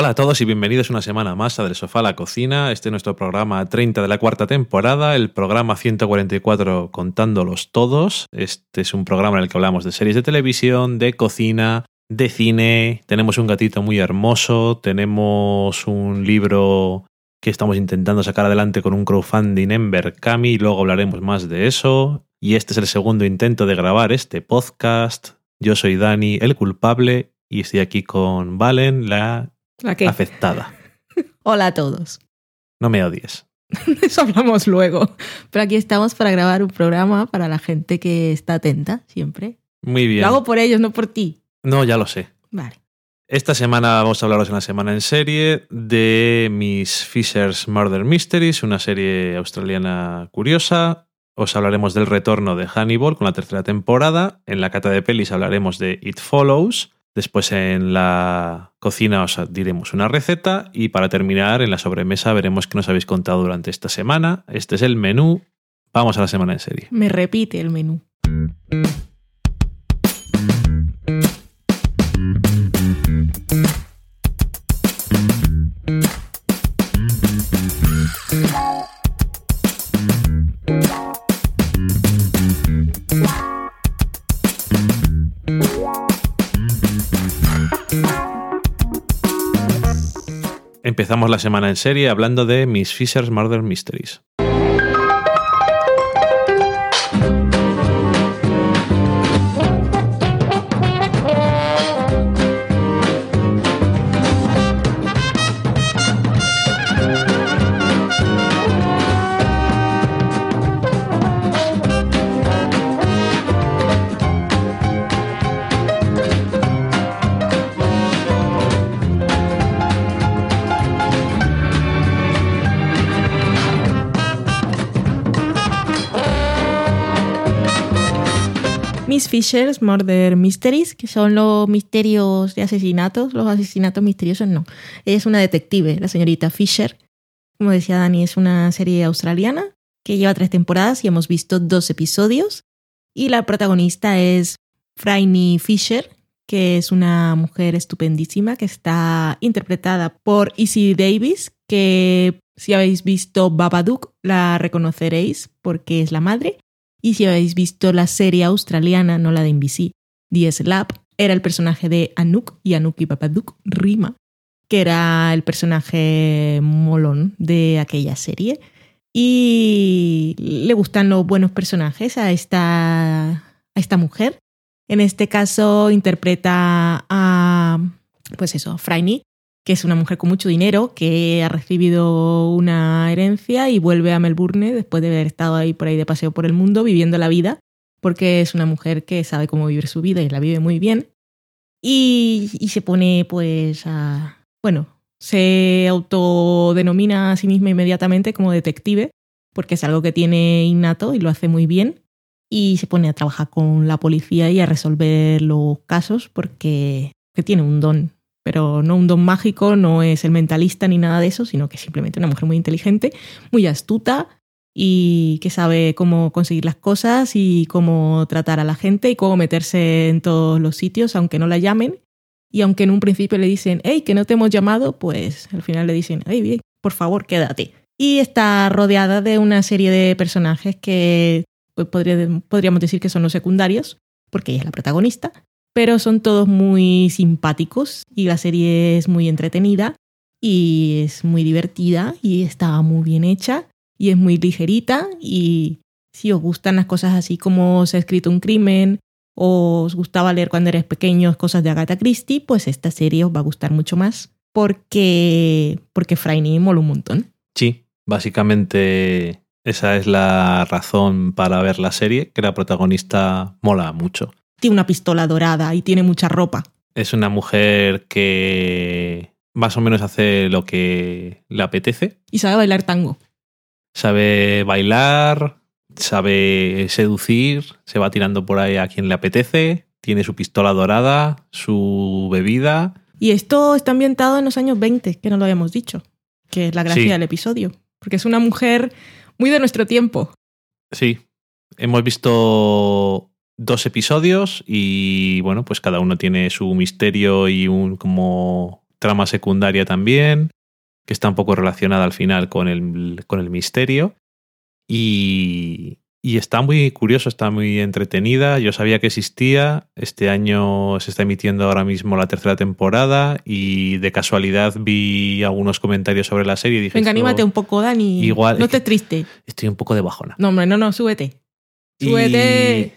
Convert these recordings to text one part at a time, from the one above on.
Hola a todos y bienvenidos una semana más a Del Sofá a la Cocina. Este es nuestro programa 30 de la cuarta temporada, el programa 144 contándolos todos. Este es un programa en el que hablamos de series de televisión, de cocina, de cine. Tenemos un gatito muy hermoso, tenemos un libro que estamos intentando sacar adelante con un crowdfunding en Berkami luego hablaremos más de eso. Y este es el segundo intento de grabar este podcast. Yo soy Dani, el culpable, y estoy aquí con Valen, la Afectada. Hola a todos. No me odies. Eso hablamos luego. Pero aquí estamos para grabar un programa para la gente que está atenta siempre. Muy bien. Lo hago por ellos, no por ti. No, ya lo sé. Vale. Esta semana vamos a hablaros en la semana en serie de Miss Fisher's Murder Mysteries, una serie australiana curiosa. Os hablaremos del retorno de Hannibal con la tercera temporada. En la cata de pelis hablaremos de It Follows. Después en la cocina os diremos una receta y para terminar en la sobremesa veremos qué nos habéis contado durante esta semana. Este es el menú. Vamos a la semana en serie. Me repite el menú. Empezamos la semana en serie hablando de Miss Fisher's Murder Mysteries. Fisher's Murder Mysteries, que son los misterios de asesinatos, los asesinatos misteriosos, no. Ella es una detective, la señorita Fisher. Como decía Dani, es una serie australiana que lleva tres temporadas y hemos visto dos episodios. Y la protagonista es Franny Fisher, que es una mujer estupendísima que está interpretada por Izzy Davis, que si habéis visto Babadook la reconoceréis porque es la madre. Y si habéis visto la serie australiana, no la de NBC, The Slap, era el personaje de Anouk y Anouk y Babadook rima, que era el personaje molón de aquella serie. Y le gustan los buenos personajes a esta, a esta mujer. En este caso interpreta a, pues eso, Franny, que es una mujer con mucho dinero, que ha recibido una herencia y vuelve a Melbourne después de haber estado ahí por ahí de paseo por el mundo viviendo la vida, porque es una mujer que sabe cómo vivir su vida y la vive muy bien. Y, y se pone pues a... Bueno, se autodenomina a sí misma inmediatamente como detective, porque es algo que tiene innato y lo hace muy bien. Y se pone a trabajar con la policía y a resolver los casos porque que tiene un don pero no un don mágico, no es el mentalista ni nada de eso, sino que es simplemente una mujer muy inteligente, muy astuta y que sabe cómo conseguir las cosas y cómo tratar a la gente y cómo meterse en todos los sitios, aunque no la llamen. Y aunque en un principio le dicen, hey, que no te hemos llamado, pues al final le dicen, hey, bien, por favor, quédate. Y está rodeada de una serie de personajes que pues, podría, podríamos decir que son los secundarios, porque ella es la protagonista, pero son todos muy simpáticos y la serie es muy entretenida y es muy divertida y está muy bien hecha y es muy ligerita y si os gustan las cosas así como se ha escrito un crimen o os gustaba leer cuando eres pequeños cosas de Agatha Christie, pues esta serie os va a gustar mucho más porque porque Franny mola un montón. Sí, básicamente esa es la razón para ver la serie, que la protagonista mola mucho tiene una pistola dorada y tiene mucha ropa. Es una mujer que más o menos hace lo que le apetece. Y sabe bailar tango. Sabe bailar, sabe seducir, se va tirando por ahí a quien le apetece, tiene su pistola dorada, su bebida. Y esto está ambientado en los años 20, que no lo habíamos dicho, que es la gracia Sí. del episodio, porque es una mujer muy de nuestro tiempo. Sí, hemos visto dos episodios y bueno, pues cada uno tiene su misterio y un como trama secundaria también, que está un poco relacionada al final con el, con el misterio. Y, y está muy curioso, está muy entretenida. Yo sabía que existía. Este año se está emitiendo ahora mismo la tercera temporada y de casualidad vi algunos comentarios sobre la serie y dije... Venga, anímate un poco, Dani. Igual, no estés triste. Estoy un poco de bajona. No, hombre, no, no, súbete. Y-.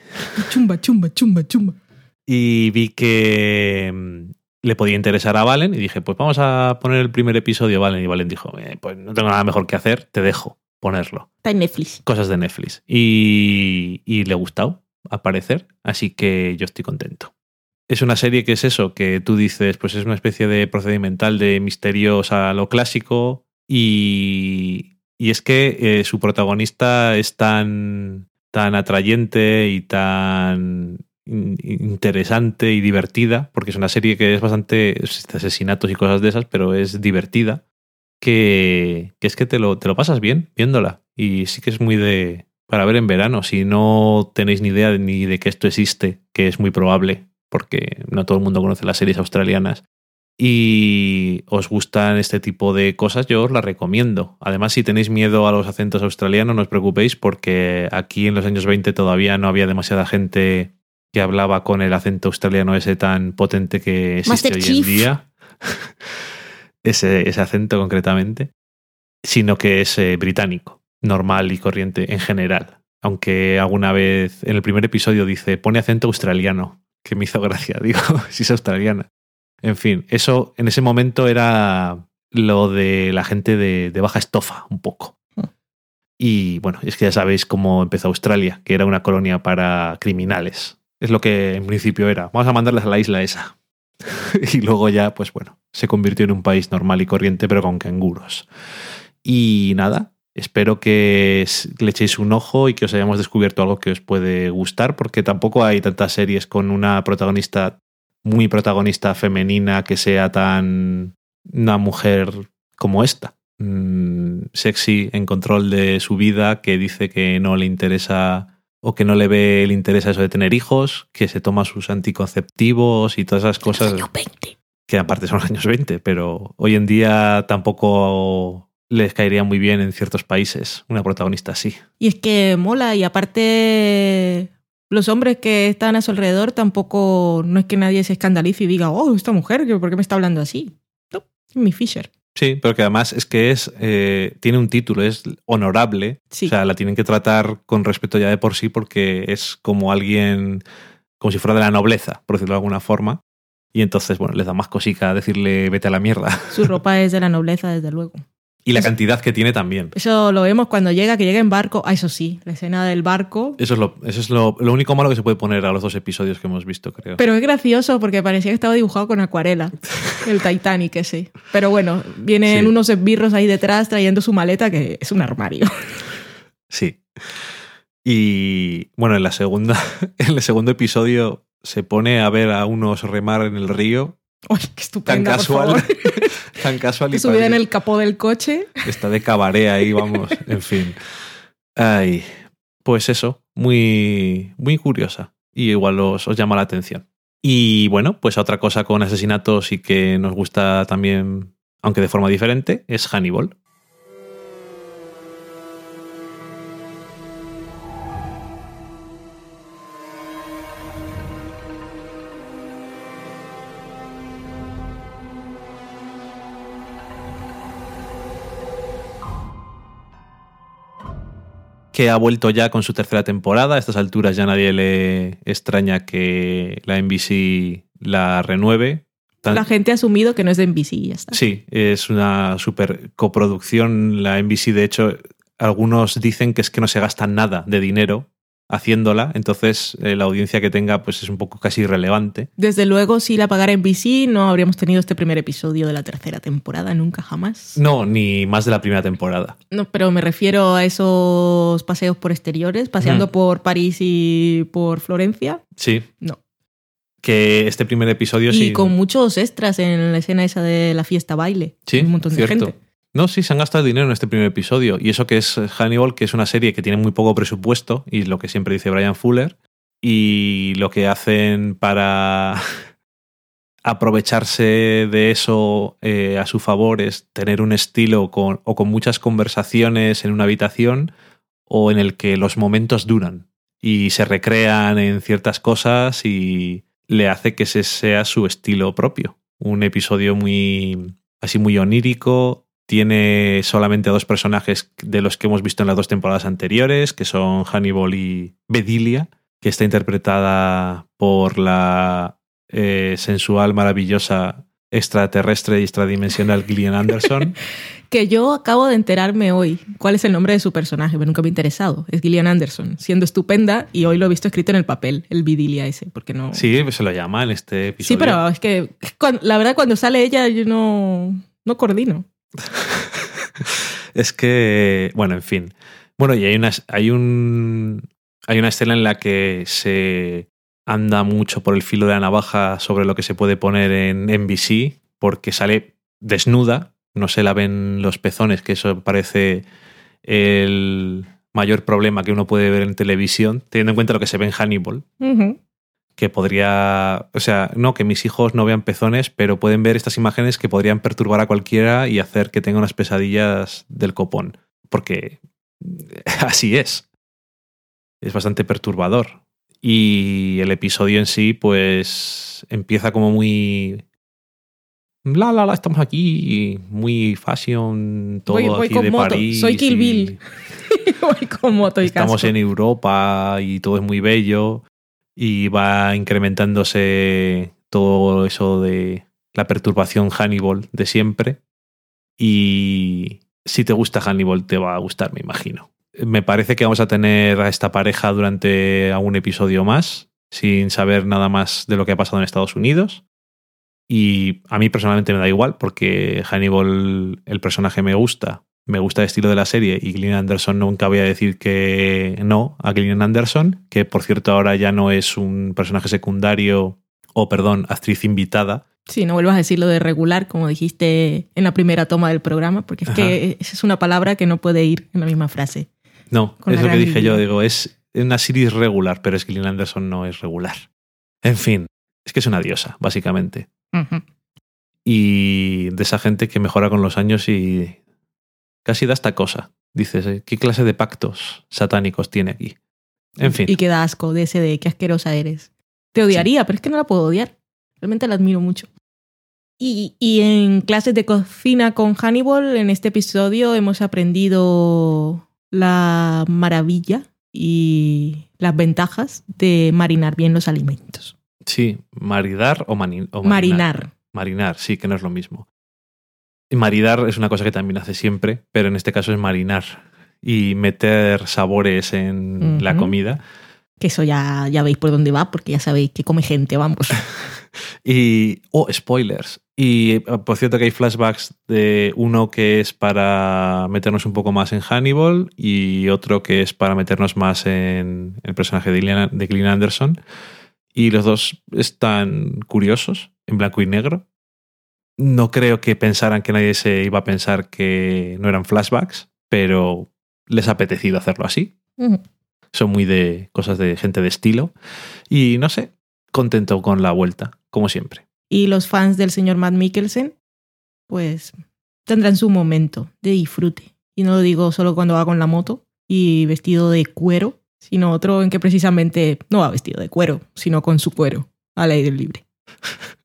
Chumba, chumba, chumba, chumba. Y vi que mm, le podía interesar a Valen y dije, pues vamos a poner el primer episodio, Valen. Y Valen dijo, "Eh, pues no tengo nada mejor que hacer, te dejo ponerlo. Está en Netflix. Cosas de Netflix. Y, y le ha gustado, al parecer, así que yo estoy contento. Es una serie que es eso, que tú dices, pues es una especie de procedimental de misterios a lo clásico y, y es que eh, su protagonista es tan, tan atrayente y tan in- interesante y divertida, porque es una serie que es bastante es de asesinatos y cosas de esas, pero es divertida, que, que es que te lo, te lo pasas bien viéndola. Y sí que es muy de para ver en verano, si no tenéis ni idea ni de que esto existe, que es muy probable, porque no todo el mundo conoce las series australianas, y os gustan este tipo de cosas, yo os las recomiendo. Además, si tenéis miedo a los acentos australianos, no os preocupéis porque aquí en los años 20 todavía no había demasiada gente que hablaba con el acento australiano ese tan potente que existe Master hoy Chief. en día. ese, ese acento concretamente. Sino que es eh, británico, normal y corriente en general. Aunque alguna vez en el primer episodio dice, pone acento australiano, que me hizo gracia, digo, si es australiana. En fin, eso en ese momento era lo de la gente de, de baja estofa, un poco. Y bueno, es que ya sabéis cómo empezó Australia, que era una colonia para criminales. Es lo que en principio era. Vamos a mandarles a la isla esa. y luego ya, pues bueno, se convirtió en un país normal y corriente, pero con canguros. Y nada, espero que le echéis un ojo y que os hayamos descubierto algo que os puede gustar, porque tampoco hay tantas series con una protagonista muy protagonista femenina que sea tan una mujer como esta. Mm, sexy en control de su vida, que dice que no le interesa o que no le ve el interés a eso de tener hijos, que se toma sus anticonceptivos y todas esas cosas Años 20. que aparte son los años 20, pero hoy en día tampoco les caería muy bien en ciertos países una protagonista así. Y es que mola, y aparte los hombres que están a su alrededor tampoco, no es que nadie se escandalice y diga, oh, esta mujer, ¿por qué me está hablando así? No, es mi Fisher. Sí, pero que además es que es eh, tiene un título, es honorable. Sí. O sea, la tienen que tratar con respeto ya de por sí porque es como alguien, como si fuera de la nobleza, por decirlo de alguna forma. Y entonces, bueno, les da más cosica decirle vete a la mierda. Su ropa es de la nobleza, desde luego. Y la cantidad que tiene también. Eso lo vemos cuando llega, que llega en barco. Ah, eso sí, la escena del barco. Eso es, lo, eso es lo, lo único malo que se puede poner a los dos episodios que hemos visto, creo. Pero es gracioso porque parecía que estaba dibujado con acuarela. El Titanic ese. Pero bueno, vienen Sí. unos esbirros ahí detrás trayendo su maleta que es un armario. Sí. Y bueno, en la segunda, en el segundo episodio se pone a ver a unos remar en el río. ¡Ay, qué Tan por casual. favor! tan casual y Subida en el capó del coche. Está de cabaret ahí, vamos. En fin. Ay. Pues eso, muy, muy curiosa. Y igual os, os llama la atención. Y bueno, pues otra cosa con asesinatos y que nos gusta también, aunque de forma diferente, es Hannibal. Que ha vuelto ya con su tercera temporada. A estas alturas ya nadie le extraña que la NBC la renueve. Tan- La gente ha asumido que no es de NBC y ya está. Sí, es una super coproducción. La NBC, de hecho, algunos dicen que es que no se gasta nada de dinero haciéndola, entonces eh, la audiencia que tenga pues es un poco casi irrelevante. Desde luego, si la pagara NBC, no habríamos tenido este primer episodio de la tercera temporada, nunca jamás. No, ni más de la primera temporada. No, pero me refiero a esos paseos por exteriores, paseando Ujú. por París y por Florencia. Sí. No. Que este primer episodio y sí. con muchos extras en la escena esa de la fiesta baile. Sí, un montón cierto. de gente. No, sí, se han gastado dinero en este primer episodio. Y eso que es Hannibal, que es una serie que tiene muy poco presupuesto, y lo que siempre dice Brian Fuller. Y lo que hacen para aprovecharse de eso eh, a su favor es tener un estilo con, o con muchas conversaciones en una habitación o en el que los momentos duran y se recrean en ciertas cosas y le hace que ese sea su estilo propio. Un episodio muy así muy onírico, tiene solamente dos personajes de los que hemos visto en las dos temporadas anteriores, que son Hannibal y Bedilia, que está interpretada por la eh, sensual, maravillosa, extraterrestre y extradimensional Gillian Anderson. que yo acabo de enterarme hoy cuál es el nombre de su personaje, pero nunca me ha interesado. Es Gillian Anderson, siendo estupenda y hoy lo he visto escrito en el papel, el Vidilia ese, porque no... Sí, pues se lo llama en este episodio. Sí, pero es que la verdad cuando sale ella yo no, no coordino. es que, bueno, en fin. Bueno, y hay una, hay un, hay una escena en la que se anda mucho por el filo de la navaja sobre lo que se puede poner en NBC, porque sale desnuda, no se la ven los pezones, que eso parece el mayor problema que uno puede ver en televisión, teniendo en cuenta lo que se ve en Hannibal. Que podría, o sea, no que mis hijos no vean pezones, pero pueden ver estas imágenes que podrían perturbar a cualquiera y hacer que tenga unas pesadillas del copón. Porque así es. Es bastante perturbador. Y el episodio en sí, pues empieza como muy. La, la, la, estamos aquí, muy fashion, todo aquí de París. Soy Kill Bill. voy con moto y Estamos en Europa y todo es muy bello. Y va incrementándose todo eso de la perturbación Hannibal de siempre. Y si te gusta Hannibal, te va a gustar, me imagino me parece que vamos a tener a esta pareja durante algún episodio más, sin saber nada más de lo que ha pasado en Estados Unidos. Y a mí personalmente me da igual, porque Hannibal, el personaje me gusta, me gusta el estilo de la serie, y Gillian Anderson nunca voy a decir que no a Gillian Anderson, que por cierto ahora ya no es un personaje secundario, o perdón, actriz invitada, Sí, no vuelvas a decir lo de regular, como dijiste en la primera toma del programa, porque es que esa es una palabra que no puede ir en la misma frase. No, es lo que dije yo. Digo, es una series regular, pero es que Gillian Anderson no es regular. En fin, es que es una diosa, básicamente. Y de esa gente que mejora con los años y casi da esta cosa. Dices, eh, ¿qué clase de pactos satánicos tiene aquí? En fin. Y qué da asco de ese de qué asquerosa eres. Te odiaría, pero es que no la puedo odiar. Realmente la admiro mucho. Y, y, en clases de cocina con Hannibal, en este episodio hemos aprendido la maravilla y las ventajas de marinar bien los alimentos. Sí, maridar o, marinar. marinar. Marinar, sí, que no es lo mismo. Maridar es una cosa que también hace siempre, pero en este caso es marinar y meter sabores en la comida. Que eso ya, ya veis por dónde va, porque ya sabéis que come gente, vamos. y, oh, spoilers. Y eh, por cierto que hay flashbacks de uno que es para meternos un poco más en Hannibal y otro que es para meternos más en el personaje de Gillian, Anderson. Y los dos están curiosos, en blanco y negro. No creo que pensaran que nadie se iba a pensar que no eran flashbacks, pero les ha apetecido hacerlo así. Son muy de cosas de gente de estilo. Y no sé, contento con la vuelta, como siempre. Y los fans del señor Matt Mikkelsen, pues tendrán su momento de disfrute. Y no lo digo solo cuando va con la moto y vestido de cuero, sino otro en que precisamente no va vestido de cuero, sino con su cuero al aire libre.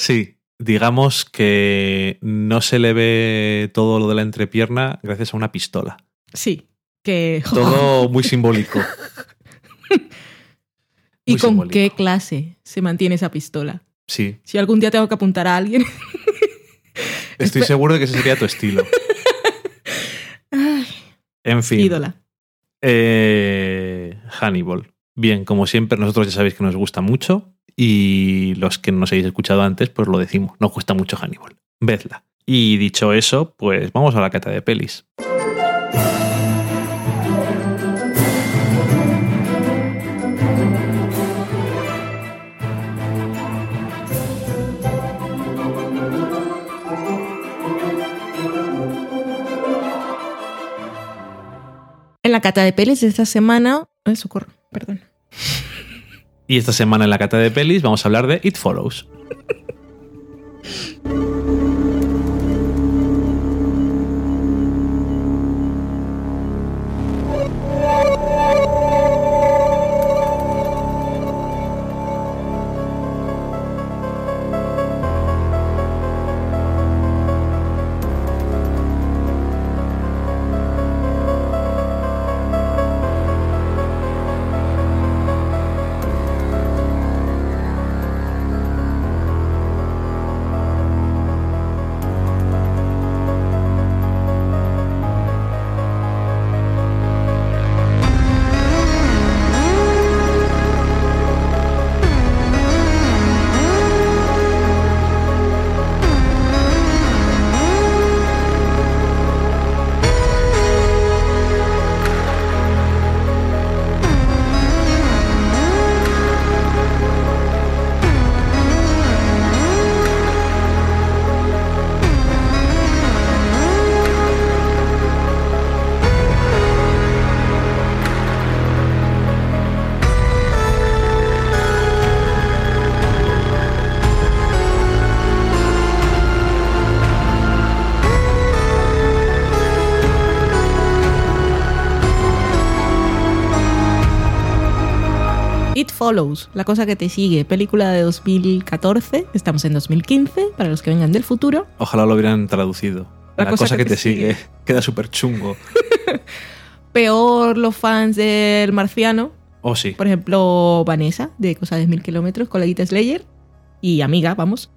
Sí, digamos que no se le ve todo lo de la entrepierna gracias a una pistola. Sí, que... Todo muy simbólico. ¿Y con qué clase se mantiene esa pistola? Sí. Si algún día tengo que apuntar a alguien. Estoy seguro de que ese sería tu estilo. en fin. Ídola. Eh, Hannibal. Bien, como siempre, nosotros ya sabéis que nos gusta mucho. Y los que no nos habéis escuchado antes, pues lo decimos. Nos gusta mucho Hannibal. Vedla. Y dicho eso, pues vamos a la cata de pelis. En la cata de pelis de esta semana. Ay, socorro, perdón. Y esta semana en la cata de pelis vamos a hablar de It Follows. Follows, La cosa que te sigue, película de 2014, estamos en 2015, para los que vengan del futuro. Ojalá lo hubieran traducido. La, cosa, que, te sigue. Queda súper chungo. Peor los fans del marciano. Oh, sí. Por ejemplo, Vanessa, de Cosa de Mil Kilómetros, coleguita Slayer, y amiga, vamos,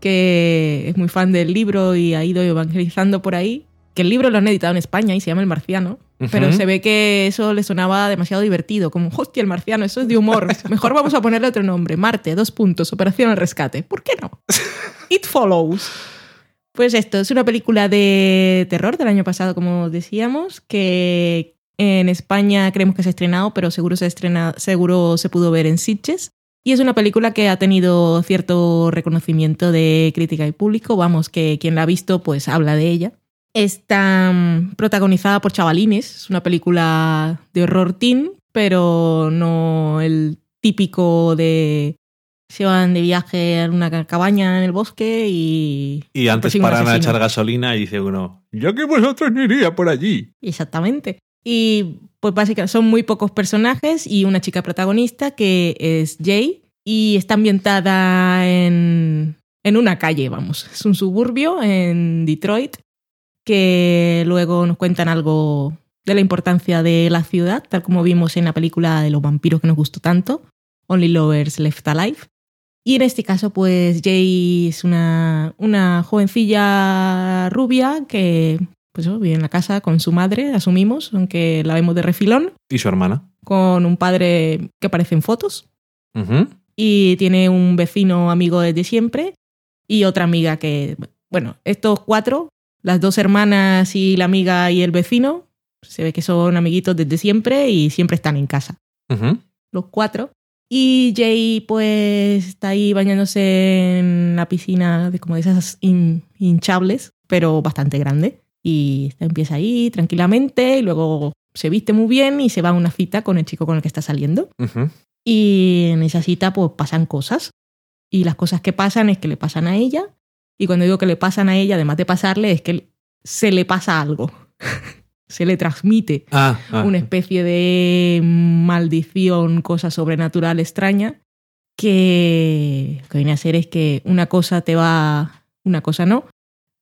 que es muy fan del libro y ha ido evangelizando por ahí. Que el libro lo han editado en España y se llama El Marciano. Pero se ve que eso le sonaba demasiado divertido, como, hostia, el marciano, eso es de humor. Mejor vamos a ponerle otro nombre. Marte, dos puntos, Operación al Rescate. ¿Por qué no? It Follows. Pues esto, es una película de terror del año pasado, como decíamos, que en España creemos que se ha estrenado, pero seguro se, estrena, seguro se pudo ver en Sitges. Y es una película que ha tenido cierto reconocimiento de crítica y público. Vamos, que quien la ha visto, pues habla de ella. Está mm, protagonizada por chavalines. Es una película de horror teen, pero no el típico de se van de viaje a una ca- cabaña en el bosque y... Y antes paran a echar gasolina y dice uno, yo que vosotros no iría por allí. Exactamente. Y pues básicamente son muy pocos personajes y una chica protagonista que es Jay y está ambientada en, en una calle, vamos. Es un suburbio en Detroit que luego nos cuentan algo de la importancia de la ciudad, tal como vimos en la película de los vampiros que nos gustó tanto, Only Lovers Left Alive. Y en este caso, pues Jay es una, una jovencilla rubia que pues, vive en la casa con su madre, asumimos, aunque la vemos de refilón, Y su hermana. con un padre que aparece en fotos y tiene un vecino amigo desde siempre y otra amiga que, bueno, estos cuatro, las dos hermanas y la amiga y el vecino, se ve que son amiguitos desde siempre y siempre están en casa, los cuatro. Y Jay pues está ahí bañándose en la piscina de como de esas hin- hinchables, pero bastante grande. Y empieza ahí tranquilamente y luego se viste muy bien y se va a una cita con el chico con el que está saliendo. Y en esa cita pues pasan cosas. Y las cosas que pasan es que le pasan a ella. Y cuando digo que le pasan a ella, además de pasarle, es que se le pasa algo. se le transmite Ah, ah. una especie de maldición, cosa sobrenatural extraña, que lo que viene a ser es que una cosa te va, una cosa no,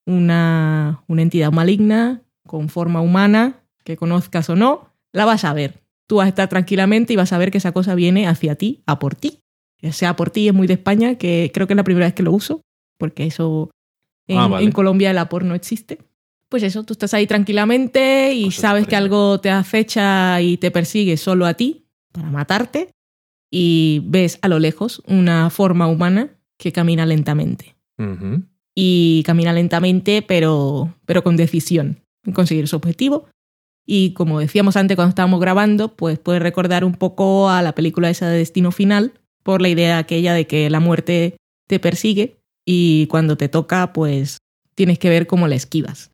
una, una entidad maligna con forma humana, que conozcas o no, la vas a ver. Tú vas a estar tranquilamente y vas a ver que esa cosa viene hacia ti, a por ti. O sea, por ti es muy de España, que creo que es la primera vez que lo uso, porque eso en, Ah, vale. en Colombia el apor no existe. Pues eso, tú estás ahí tranquilamente y Cosas sabes que algo te acecha y te persigue solo a ti para matarte y ves a lo lejos una forma humana que camina lentamente. Ujú. Y camina lentamente, pero, pero con decisión en conseguir su objetivo. Y como decíamos antes cuando estábamos grabando, pues puede recordar un poco a la película esa de Destino Final, por la idea aquella de que la muerte te persigue y cuando te toca, pues tienes que ver cómo la esquivas.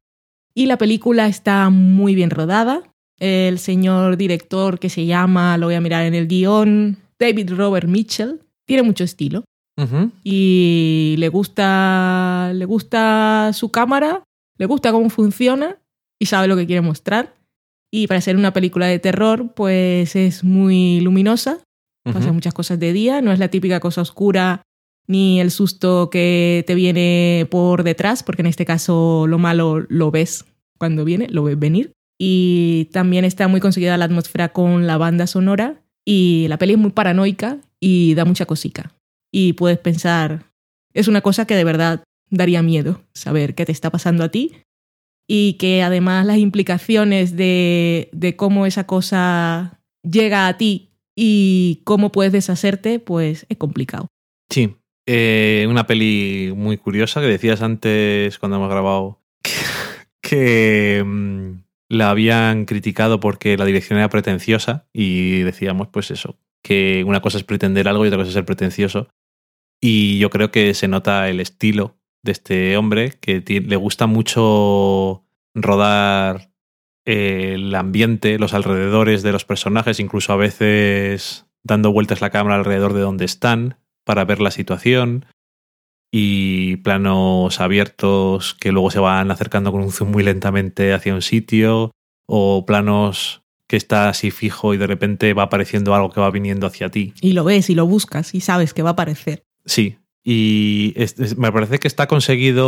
Y la película está muy bien rodada. El señor director que se llama, lo voy a mirar en el guion, David Robert Mitchell, tiene mucho estilo. Y le gusta, le gusta su cámara, le gusta cómo funciona y sabe lo que quiere mostrar. Y para ser una película de terror, pues es muy luminosa, pasan Ujú. muchas cosas de día, no es la típica cosa oscura ni el susto que te viene por detrás, porque en este caso lo malo lo ves cuando viene, lo ves venir. Y también está muy conseguida la atmósfera con la banda sonora y la peli es muy paranoica y da mucha cosica. Y puedes pensar, es una cosa que de verdad daría miedo saber qué te está pasando a ti y que además las implicaciones de, de cómo esa cosa llega a ti y cómo puedes deshacerte, pues es complicado. Sí. Eh, una peli muy curiosa que decías antes cuando hemos grabado que, mm, la habían criticado porque la dirección era pretenciosa y decíamos pues eso, que una cosa es pretender algo y otra cosa es ser pretencioso. Y yo creo que se nota el estilo de este hombre, que le gusta mucho rodar eh, el ambiente, los alrededores de los personajes, incluso a veces dando vueltas la cámara alrededor de donde están para ver la situación y planos abiertos que luego se van acercando con un zoom muy lentamente hacia un sitio o planos que está así fijo y de repente va apareciendo algo que va viniendo hacia ti. Y lo ves y lo buscas y sabes que va a aparecer. Sí, y es- es- me parece que está conseguido,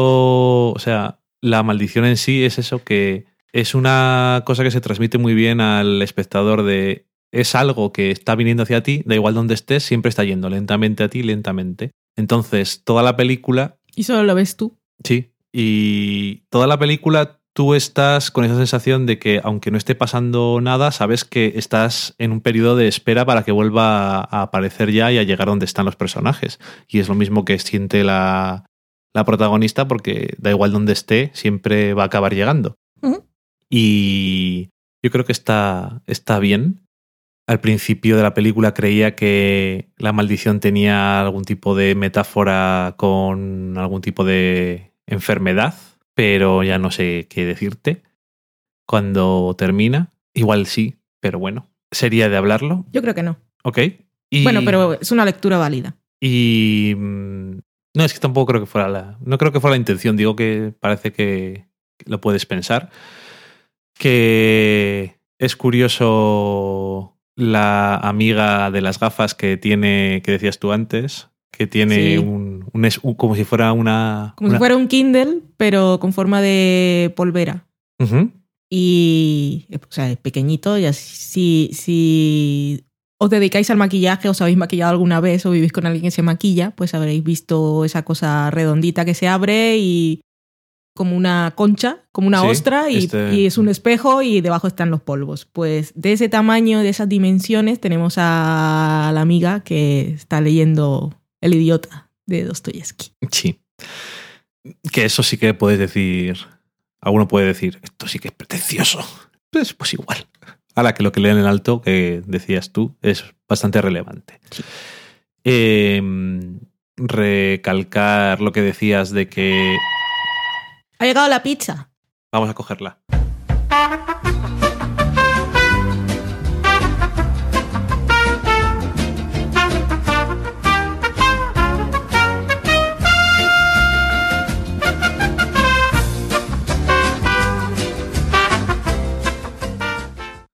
o sea, la maldición en sí es eso que es una cosa que se transmite muy bien al espectador de es algo que está viniendo hacia ti, da igual donde estés, siempre está yendo lentamente a ti, lentamente. Entonces, toda la película, Y solo lo ves tú. sí, y toda la película tú estás con esa sensación de que aunque no esté pasando nada, sabes que estás en un periodo de espera para que vuelva a aparecer ya y a llegar donde están los personajes. Y es lo mismo que siente la, la protagonista porque da igual donde esté, siempre va a acabar llegando. Y yo creo que está, está bien. Al principio de la película creía que la maldición tenía algún tipo de metáfora con algún tipo de enfermedad, pero ya no sé qué decirte. Cuando termina, igual sí, pero bueno, sería de hablarlo, Yo creo que no. ¿ok? Y, Bueno, pero es una lectura válida. Y... mm, No, es que tampoco creo que fuera la... No creo que fuera la intención, digo que parece que lo puedes pensar. Que es curioso la amiga de las gafas que tiene, que decías tú antes, que tiene Sí. un, un es- un- como si fuera una... Como una- si fuera un Kindle, pero con forma de polvera. Y, o sea, es pequeñito. Y así, si, si os dedicáis al maquillaje, os habéis maquillado alguna vez o vivís con alguien que se maquilla, pues habréis visto esa cosa redondita que se abre y como una concha, como una Sí, ostra, y, este- y es un espejo y debajo están los polvos. Pues de ese tamaño, de esas dimensiones, tenemos a la amiga que está leyendo El idiota de Dostoyevsky. Sí. Que eso sí que puedes decir. Alguno puede decir, esto sí que es pretencioso. Pues, pues igual. Ahora que lo que leen en alto, que decías tú, es bastante relevante. Sí. Eh, recalcar lo que decías de que. Ha llegado la pizza. Vamos a cogerla.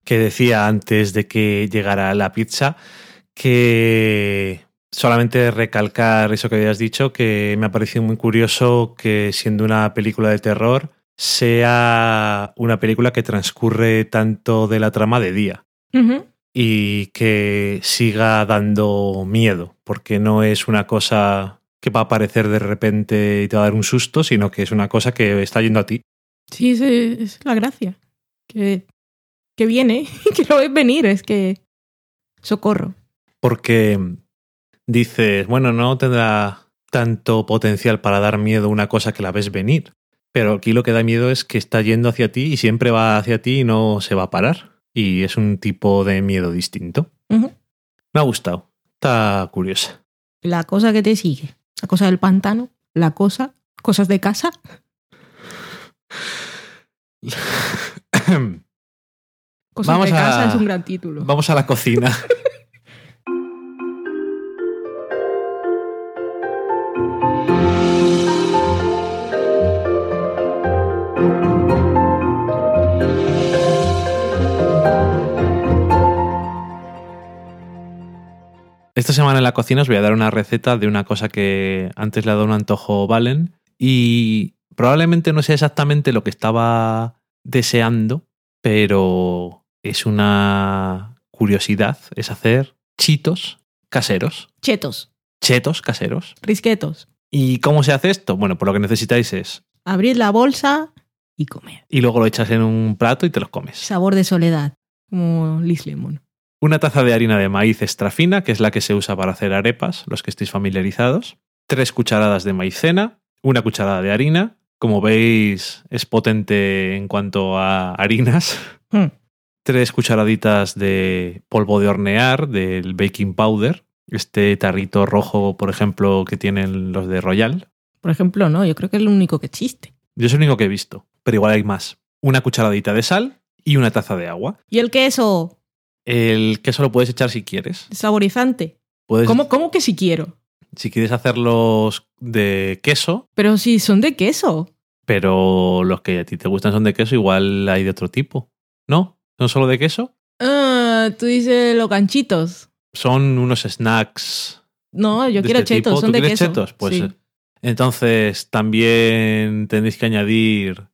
Que decía antes de que llegara la pizza que solamente recalcar eso que habías dicho, que me ha parecido muy curioso que siendo una película de terror sea una película que transcurre tanto de la trama de día y que siga dando miedo, porque no es una cosa que va a aparecer de repente y te va a dar un susto, sino que es una cosa que está yendo a ti. Sí, es, es la gracia. Que, que viene, que lo ves venir, es que. Socorro. Porque dices, bueno, no tendrá tanto potencial para dar miedo una cosa que la ves venir. Pero aquí lo que da miedo es que está yendo hacia ti y siempre va hacia ti y no se va a parar. Y es un tipo de miedo distinto. Me ha gustado. Está curiosa. La cosa que te sigue. La cosa del pantano. La cosa. Cosas de casa. Cosas Vamos de a- casa es un gran título. Vamos a la cocina. Esta semana en la cocina os voy a dar una receta de una cosa que antes le ha dado un antojo Valen y probablemente no sea exactamente lo que estaba deseando, pero es una curiosidad, es hacer chitos caseros. Chetos, Chetos caseros. risquetos. ¿Y cómo se hace esto? Bueno, pues lo que necesitáis es... Abrir la bolsa y comer. Y luego lo echas en un plato y te los comes. Sabor de soledad, como Liz Lemon. Una taza de harina de maíz extra fina, que es la que se usa para hacer arepas, los que estéis familiarizados. Tres cucharadas de maicena. Una cucharada de harina. Como veis, es potente en cuanto a harinas. Hmm. Tres cucharaditas de polvo de hornear, del baking powder. Este tarrito rojo, por ejemplo, que tienen los de Royal. Por ejemplo, no, yo creo que es lo único que existe. Yo es el único que he visto, pero igual hay más. Una cucharadita de sal y una taza de agua. ¿Y el queso? El queso lo puedes echar si quieres. Saborizante. Puedes, ¿Cómo, ¿Cómo que si quiero? Si quieres hacerlos de queso, Pero si son de queso. pero los que a ti te gustan son de queso, igual hay de otro tipo. ¿No? ¿Son solo de queso? Ah, tú dices los ganchitos. Son unos snacks. No, yo de quiero este chetos, tipo. son ¿Tú de quieres queso. chetos? Pues Sí. eh, entonces también tendréis que añadir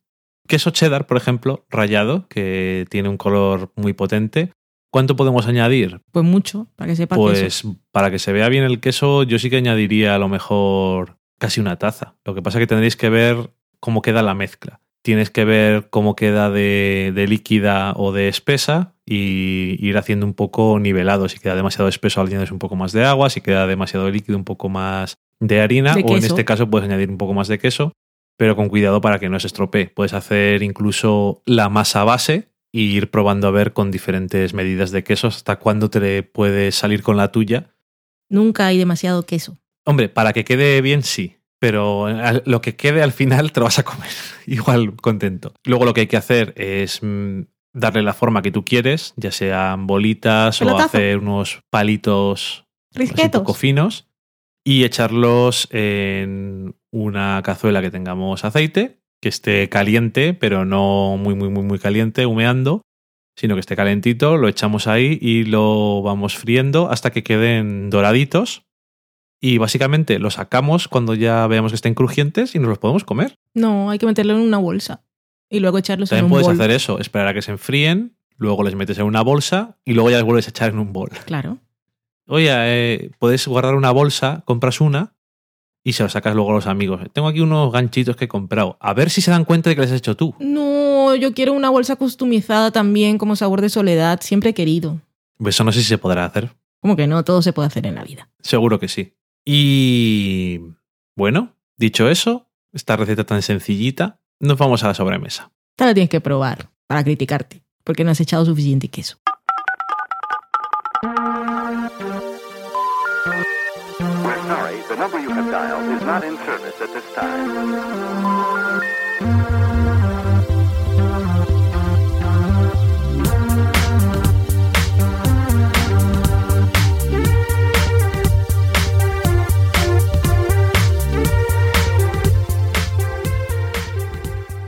queso cheddar, por ejemplo, rallado, que tiene un color muy potente. ¿Cuánto podemos añadir? Pues mucho, para que sepa queso. Pues para que se vea bien el queso, yo sí que añadiría a lo mejor casi una taza. Lo que pasa es que tendréis que ver cómo queda la mezcla. Tienes que ver cómo queda de, de líquida o de espesa y ir haciendo un poco nivelado. Si queda demasiado espeso, añades un poco más de agua. Si queda demasiado líquido, un poco más de harina. De o en este caso puedes añadir un poco más de queso, pero con cuidado para que no se estropee. Puedes hacer incluso la masa base ir probando a ver con diferentes medidas de queso hasta cuándo te puedes salir con la tuya Nunca hay demasiado queso. Hombre, para que quede bien, sí. Pero lo que quede al final te lo vas a comer. Igual contento. Luego lo que hay que hacer es mm, darle la forma que tú quieres, ya sean bolitas o hacer unos palitos un poco finos y echarlos en una cazuela que tengamos aceite, que esté caliente, pero no muy, muy, muy, muy caliente, humeando, sino que esté calentito, lo echamos ahí y lo vamos friendo hasta que queden doraditos. Y básicamente lo sacamos cuando ya veamos que estén crujientes y nos los podemos comer. No, hay que meterlo en una bolsa. Y luego echarlos en También un puedes bol. hacer eso, esperar a que se enfríen, luego les metes en una bolsa y luego ya les vuelves a echar en un bol. Claro. Oye, eh, puedes guardar una bolsa, compras una y se la sacas luego a los amigos. Tengo aquí unos ganchitos que he comprado. A ver si se dan cuenta de que les has hecho tú. No, yo quiero una bolsa customizada también como sabor de soledad. Siempre he querido. Pues Eso no sé si se podrá hacer. Como que no, todo se puede hacer en la vida. Seguro que sí. Y bueno, dicho eso, esta receta tan sencillita, nos vamos a la sobremesa. Esta la tienes que probar para criticarte. Porque no has echado suficiente queso. Number you have dialed is not in service at this time.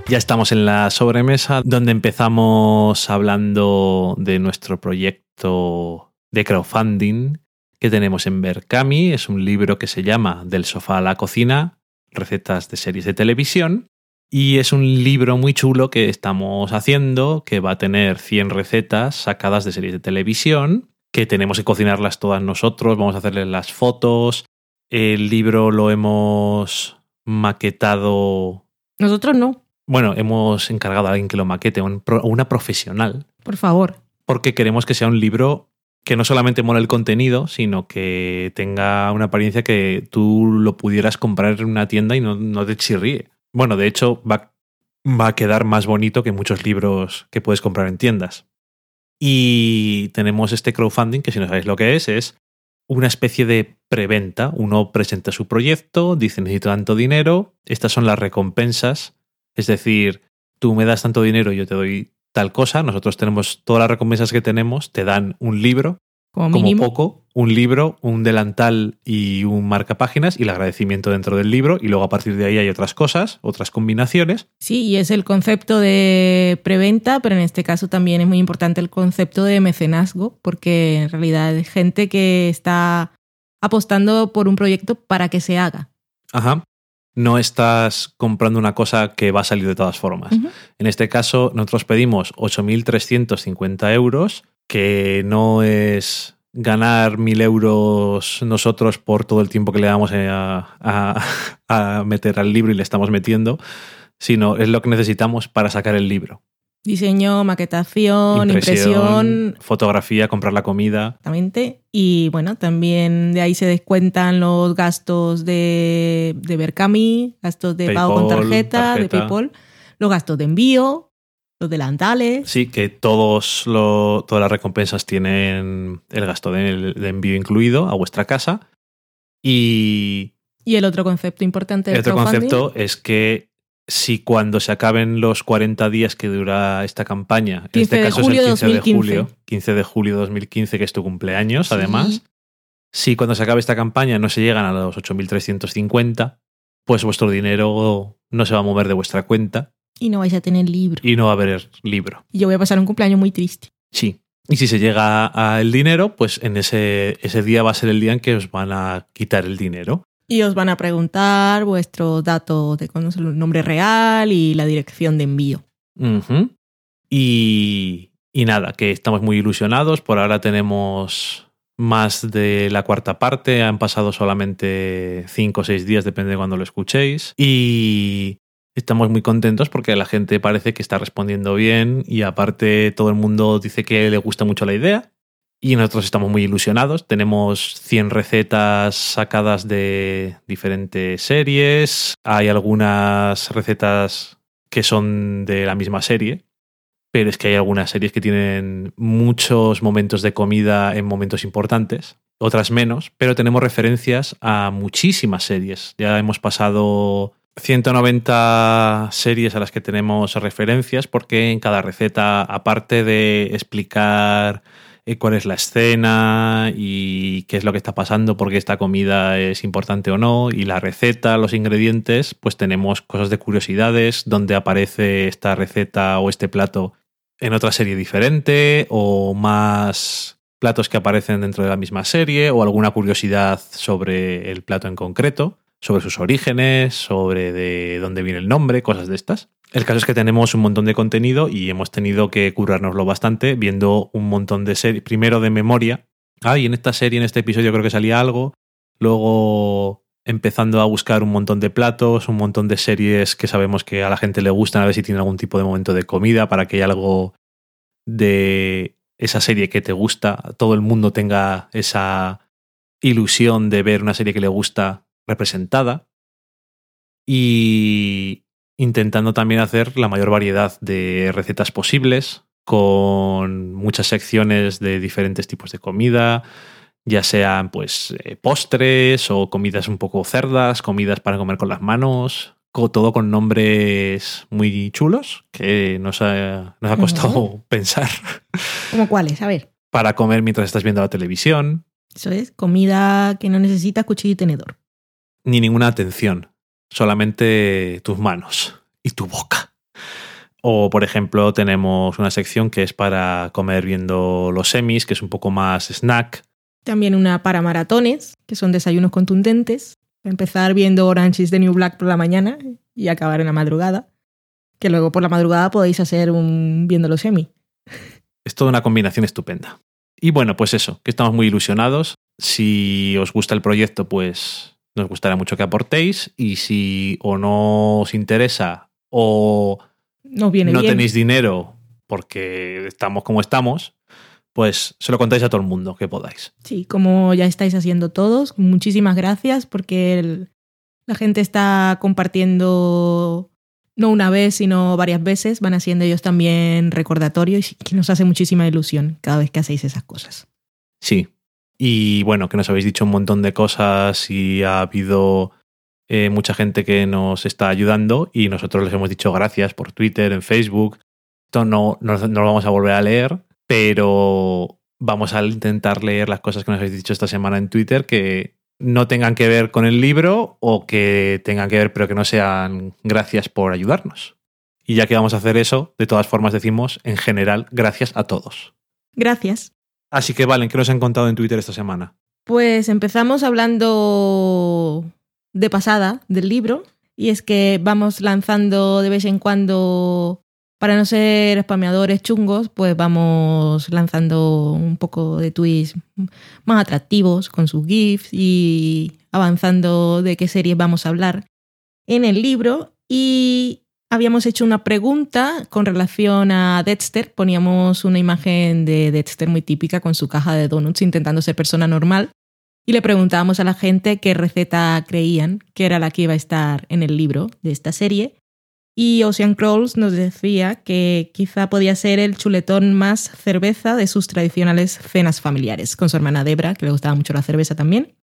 Ya estamos en la sobremesa donde empezamos hablando de nuestro proyecto de crowdfunding que tenemos en Berkami. Es un libro que se llama Del sofá a la cocina, recetas de series de televisión. Y es un libro muy chulo que estamos haciendo, que va a tener 100 recetas sacadas de series de televisión, que tenemos que cocinarlas todas nosotros, vamos a hacerles las fotos. El libro lo hemos maquetado Nosotros no, bueno, hemos encargado a alguien que lo maquete, un pro- una profesional, por favor. porque queremos que sea un libro que no solamente mole el contenido, sino que tenga una apariencia que tú lo pudieras comprar en una tienda y no, no te chirríe. Bueno, de hecho, va, va a quedar más bonito que muchos libros que puedes comprar en tiendas. Y tenemos este crowdfunding, que si no sabéis lo que es, es una especie de preventa. Uno presenta su proyecto, dice necesito tanto dinero, estas son las recompensas es decir, tú me das tanto dinero yo te doy tal cosa, nosotros tenemos todas las recompensas que tenemos, te dan un libro, Como como poco, un libro, un delantal y un marcapáginas y el agradecimiento dentro del libro y luego a partir de ahí hay otras cosas, otras combinaciones. Sí, y es el concepto de preventa, pero en este caso también es muy importante el concepto de mecenazgo, porque en realidad es gente que está apostando por un proyecto para que se haga. Ajá. No estás comprando una cosa que va a salir de todas formas. En este caso, nosotros pedimos 8.350 euros, que no es ganar 1.000 euros nosotros por todo el tiempo que le damos a, a- a meter al libro y le estamos metiendo, sino es lo que necesitamos para sacar el libro. Diseño, maquetación, impresión, fotografía, comprar la comida. exactamente. Y bueno, también de ahí se descuentan los gastos de, de Berkami, gastos de pago con tarjeta, de. PayPal, los gastos de envío, los delantales. Sí, que todos lo- todas las recompensas tienen el gasto de, de envío incluido a vuestra casa. Y Y el otro concepto importante el otro concepto es que si cuando se acaben los 40 días que dura esta campaña, en 15 este caso es el 15 de 2015. julio, 15 de julio de 2015, que es tu cumpleaños, Sí. además, si cuando se acabe esta campaña no se llegan a los 8.350, pues vuestro dinero no se va a mover de vuestra cuenta y no vais a tener libro. y no va a haber libro. Y yo voy a pasar un cumpleaños muy triste. Sí. Y si se llega al dinero, pues en ese, ese día va a ser el día en que os van a quitar el dinero. Y os van a preguntar vuestros datos de nombre real y la dirección de envío. Y, y nada, que estamos muy ilusionados. Por ahora tenemos más de la cuarta parte. Han pasado solamente cinco o seis días, depende de cuando lo escuchéis. Y estamos muy contentos porque la gente parece que está respondiendo bien y aparte todo el mundo dice que le gusta mucho la idea. Y nosotros estamos muy ilusionados. Tenemos 100 recetas sacadas de diferentes series. Hay algunas recetas que son de la misma serie, pero es que hay algunas series que tienen muchos momentos de comida en momentos importantes, otras menos, pero tenemos referencias a muchísimas series. Ya hemos pasado 190 series a las que tenemos referencias porque en cada receta, aparte de explicar eh, cuál es la escena y qué es lo que está pasando, por qué esta comida es importante o no, y la receta, los ingredientes, pues tenemos cosas de curiosidades, donde aparece esta receta o este plato en otra serie diferente, o más platos que aparecen dentro de la misma serie, o alguna curiosidad sobre el plato en concreto, sobre sus orígenes, sobre de dónde viene el nombre, cosas de estas. El caso es que tenemos un montón de contenido y hemos tenido que currárnoslo bastante viendo un montón de series, primero de memoria. Ah, y en esta serie, en este episodio creo que salía algo. Luego empezando a buscar un montón de platos, un montón de series que sabemos que a la gente le gustan, a ver si tiene algún tipo de momento de comida para que haya algo de esa serie que te gusta, todo el mundo tenga esa ilusión de ver una serie que le gusta representada. Y intentando también hacer la mayor variedad de recetas posibles, con muchas secciones de diferentes tipos de comida, ya sean pues eh, postres o comidas un poco cerdas, comidas para comer con las manos, todo con nombres muy chulos que nos ha, nos ha costado pensar ¿Cómo cuáles? A ver. para comer mientras estás viendo la televisión, Eso es comida que no necesita cuchillo y tenedor. Ni ninguna atención, solamente tus manos y tu boca. O, por ejemplo, tenemos una sección que es para comer viendo los semis, que es un poco más snack. También una para maratones, que son desayunos contundentes. Empezar viendo Orange is the New Black por la mañana y acabar en la madrugada. Que luego por la madrugada podéis hacer un viendo los semi. Es toda una combinación estupenda. Y bueno, pues eso, que estamos muy ilusionados. Si os gusta el proyecto, pues nos gustará mucho que aportéis. Y si o no os interesa o viene no bien. tenéis dinero porque estamos como estamos, pues se lo contáis a todo el mundo que podáis. Sí, como ya estáis haciendo todos, muchísimas gracias porque el- la gente está compartiendo no una vez, sino varias veces. Van haciendo ellos también recordatorios y que nos hace muchísima ilusión cada vez que hacéis esas cosas. Sí. Y bueno, que nos habéis dicho un montón de cosas y ha habido eh, mucha gente que nos está ayudando y nosotros les hemos dicho gracias por Twitter, en Facebook. Esto no, no, no lo vamos a volver a leer, pero vamos a intentar leer las cosas que nos habéis dicho esta semana en Twitter que no tengan que ver con el libro o que tengan que ver pero que no sean gracias por ayudarnos. Y ya que vamos a hacer eso, de todas formas decimos en general gracias a todos. Gracias. Así que Valen, ¿qué nos han contado en Twitter esta semana? Pues empezamos hablando de pasada del libro y es que vamos lanzando de vez en cuando, para no ser spameadores chungos, pues vamos lanzando un poco de tweets más atractivos con sus GIFs y avanzando de qué series vamos a hablar en el libro. Y habíamos hecho una pregunta con relación a Dexter. Poníamos una imagen de Dexter muy típica con su caja de donuts intentando ser persona normal y le preguntábamos a la gente qué receta creían que era la que iba a estar en el libro de esta serie. Y Ocean Crawls nos decía que quizá podía ser el chuletón más cerveza de sus tradicionales cenas familiares, con su hermana Debra, que le gustaba mucho la cerveza también.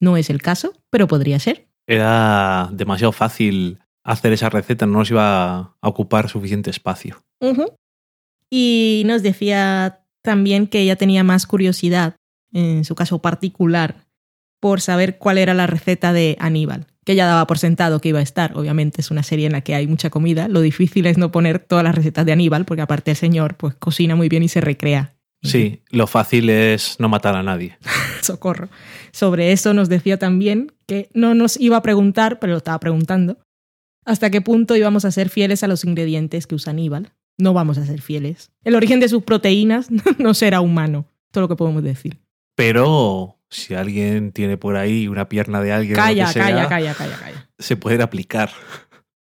No es el caso, pero podría ser. Era demasiado fácil hacer esa receta, no nos iba a ocupar suficiente espacio. Y nos decía también que ella tenía más curiosidad en su caso particular, por saber cuál era la receta de Aníbal, que ya daba por sentado que iba a estar. Obviamente es una serie en la que hay mucha comida. Lo difícil es no poner todas las recetas de Aníbal, porque aparte el señor pues cocina muy bien y se recrea. Sí, lo fácil es no matar a nadie. Socorro. Sobre eso nos decía también que no nos iba a preguntar, pero lo estaba preguntando, hasta qué punto íbamos a ser fieles a los ingredientes que usa Aníbal. No vamos a ser fieles. El origen de sus proteínas no será humano. Todo lo que podemos decir. Pero si alguien tiene por ahí una pierna de alguien, Calla, sea, calla, calla, calla, calla. se puede aplicar.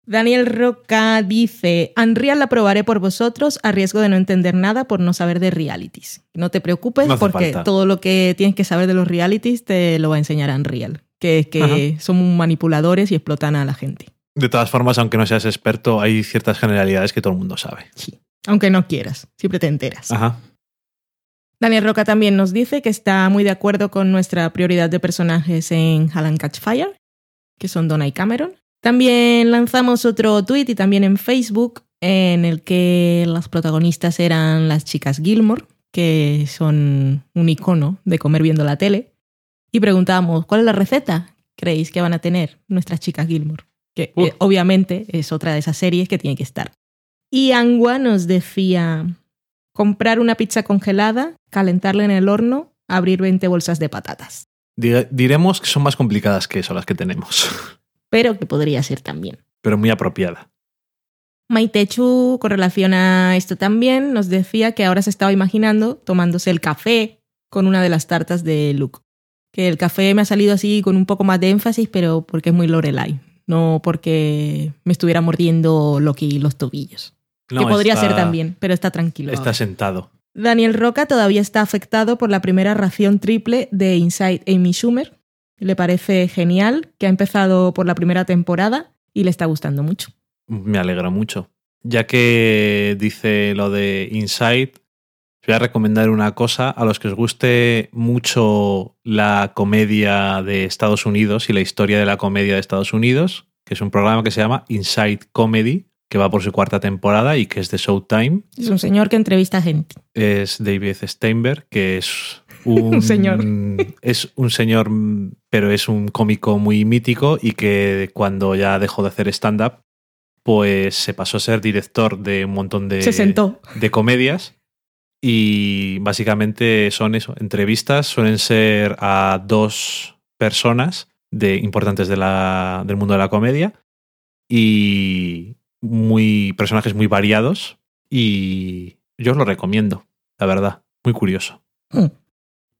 Daniel Roca dice, Unreal la probaré por vosotros a riesgo de no entender nada por no saber de realities. No te preocupes No porque falta. todo lo que tienes que saber de los realities te lo va a enseñar Unreal, que es que son manipuladores y explotan a la gente. De todas formas, aunque no seas experto, hay ciertas generalidades que todo el mundo sabe. Sí. Aunque no quieras, siempre te enteras. Ajá. Daniel Roca también nos dice que está muy de acuerdo con nuestra prioridad de personajes en Hal and Catch Fire, que son Donna y Cameron. También lanzamos otro tweet y también en Facebook en el que las protagonistas eran las chicas Gilmore, que son un icono de comer viendo la tele. Y preguntábamos, ¿cuál es la receta creéis que van a tener nuestras chicas Gilmore? Que Uh. eh, obviamente es otra de esas series que tiene que estar. Y Angua nos decía, comprar una pizza congelada, calentarla en el horno, abrir 20 bolsas de patatas. Di- Diremos que son más complicadas que eso las que tenemos, Pero que podría ser también. pero muy apropiada. Maitechu, con relación a esto también, nos decía que ahora se estaba imaginando tomándose el café con una de las tartas de Luke. Que el café me ha salido así con un poco más de énfasis, pero porque es muy Lorelai, no porque me estuviera mordiendo Loki los tobillos. No, que podría está- ser también, pero está tranquilo. Está ahora. sentado. Daniel Roca todavía está afectado por la primera ración triple de Inside Amy Schumer. Le parece genial, que ha empezado por la primera temporada y le está gustando mucho. Me alegra mucho. Ya que dice lo de Inside, os voy a recomendar una cosa. A los que os guste mucho la comedia de Estados Unidos y la historia de la comedia de Estados Unidos, que es un programa que se llama Inside Comedy, que va por su cuarta temporada y que es de Showtime. Es un señor que entrevista gente. Es David Steinberg, que es un, Un señor. Es un señor, pero es un cómico muy mítico y que cuando ya dejó de hacer stand-up, pues se pasó a ser director de un montón de, Se sentó. de comedias. Y básicamente son eso, entrevistas, suelen ser a dos personas de, importantes de la- del mundo de la comedia y muy personajes muy variados y yo os lo recomiendo, la verdad, muy curioso.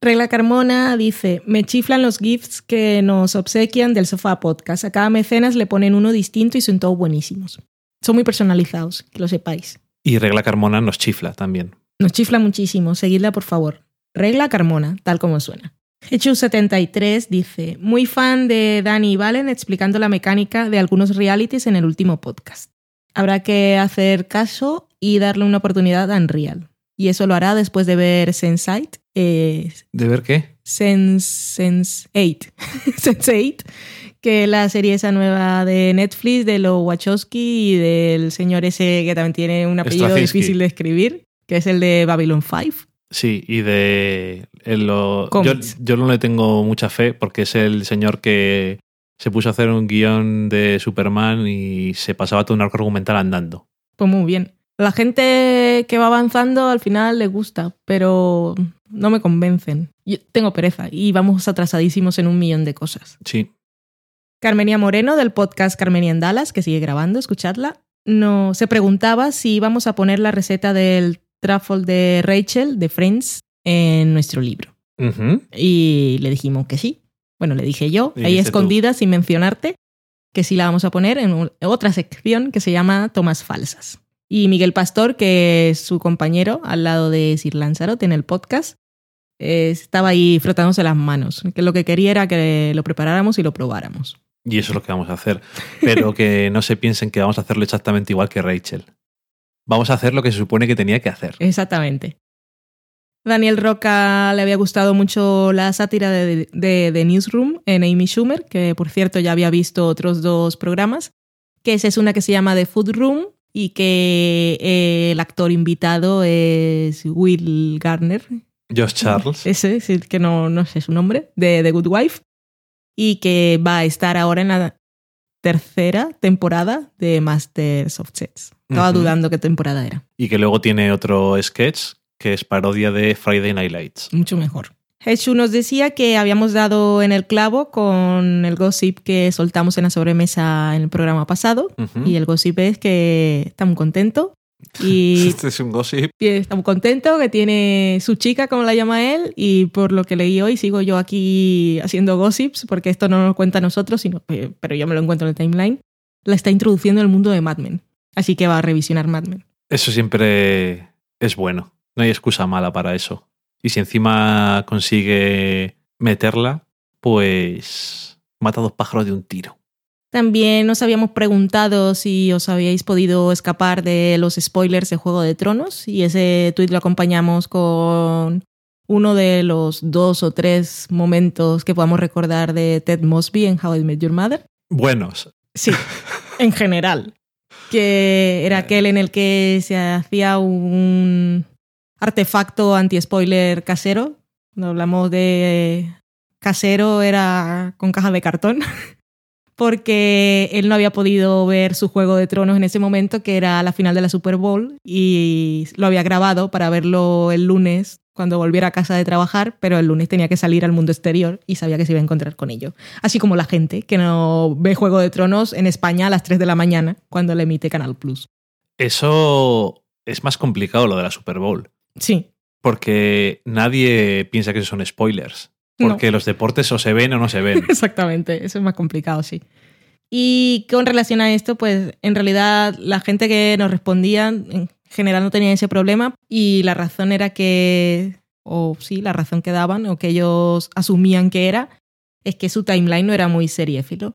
Regla Carmona dice, me chiflan los gifts que nos obsequian del sofá podcast. A cada mecenas le ponen uno distinto y son todos buenísimos. Son muy personalizados, que lo sepáis. Y Regla Carmona nos chifla también. Nos chifla muchísimo, seguidla por favor. Regla Carmona, tal como suena. Hechu73 dice, muy fan de Dani y Valen explicando la mecánica de algunos realities en el último podcast. Habrá que hacer caso y darle una oportunidad a Unreal. Y eso lo hará después de ver Sense8, eh, ¿De ver qué? Sense, Sense8, Sense8, que es la serie esa nueva de Netflix de los Wachowski y del señor ese que también tiene un apellido difícil de escribir, que es el de Babylon 5. Sí, y de en lo, yo, no le tengo mucha fe porque es el señor que se puso a hacer un guion de Superman y se pasaba todo un arco argumental andando. Pues muy bien. La gente que va avanzando al final le gusta, pero no me convencen. Yo tengo pereza y vamos atrasadísimos en un millón de cosas. Sí. Carmenia Moreno del podcast Carmenia en Dallas, que sigue grabando, escuchadla, no, se preguntaba si íbamos a poner la receta del truffle de Rachel de Friends en nuestro libro. Y le dijimos que sí. Bueno, le dije yo, ahí escondida, sin mencionarte, que sí la vamos a poner en otra sección que se llama Tomas Falsas. Y Miguel Pastor, que es su compañero al lado de Sir Lanzarote en el podcast, eh, estaba ahí frotándose las manos, que lo que quería era que lo preparáramos y lo probáramos. Y eso es lo que vamos a hacer. Pero que no se piensen que vamos a hacerlo exactamente igual que Rachel. Vamos a hacer lo que se supone que tenía que hacer. Exactamente. Daniel Roca le había gustado mucho la sátira de, de, de Newsroom en Amy Schumer, que por cierto ya había visto otros dos programas, que esa es una que se llama The Food Room y que eh, el actor invitado es Will Garner, Josh Charles. ese es el que no, no sé su nombre, de The Good Wife, y que va a estar ahora en la tercera temporada de Masters of Sets. Estaba Ujú. dudando qué temporada era. Y que luego tiene otro sketch que es parodia de Friday Night Lights. mucho mejor. Hechu nos decía que habíamos dado en el clavo con el gossip que soltamos en la sobremesa en el programa pasado. Y el gossip es que está muy contento. Y, Este es un gossip. y está muy contento que tiene su chica, como la llama él. Y por lo que leí hoy, sigo yo aquí haciendo gossips, porque esto no nos lo cuenta a nosotros, sino, pero yo me lo encuentro en el timeline. La está introduciendo en el mundo de Mad Men. Así que va a revisionar Mad Men. Eso siempre es bueno. No hay excusa mala para eso. Y si encima consigue meterla, pues mata dos pájaros de un tiro. También nos habíamos preguntado si os habíais podido escapar de los spoilers de Juego de Tronos y ese tweet lo acompañamos con uno de los dos o tres momentos que podamos recordar de Ted Mosby en How I Met Your Mother. Buenos. Sí, en general. Que era aquel en el que se hacía un artefacto anti-spoiler casero. Cuando hablamos de casero era con caja de cartón. Porque él no había podido ver su juego de tronos en ese momento, que era la final de la Super Bowl, y lo había grabado para verlo el lunes cuando volviera a casa de trabajar, pero el lunes tenía que salir al mundo exterior y sabía que se iba a encontrar con ello. Así como la gente que no ve Juego de Tronos en España a las 3 de la mañana cuando le emite Canal Plus. Eso es más complicado lo de la Super Bowl. Sí, Porque nadie piensa que son spoilers. No. Porque los deportes o se ven o no se ven. exactamente, eso es más complicado, sí. Y con relación a esto, pues en realidad la gente que nos respondía general no tenía ese problema y la razón era que, o sí, la razón que daban o que ellos asumían que era, es que su timeline no era muy seriéfilo.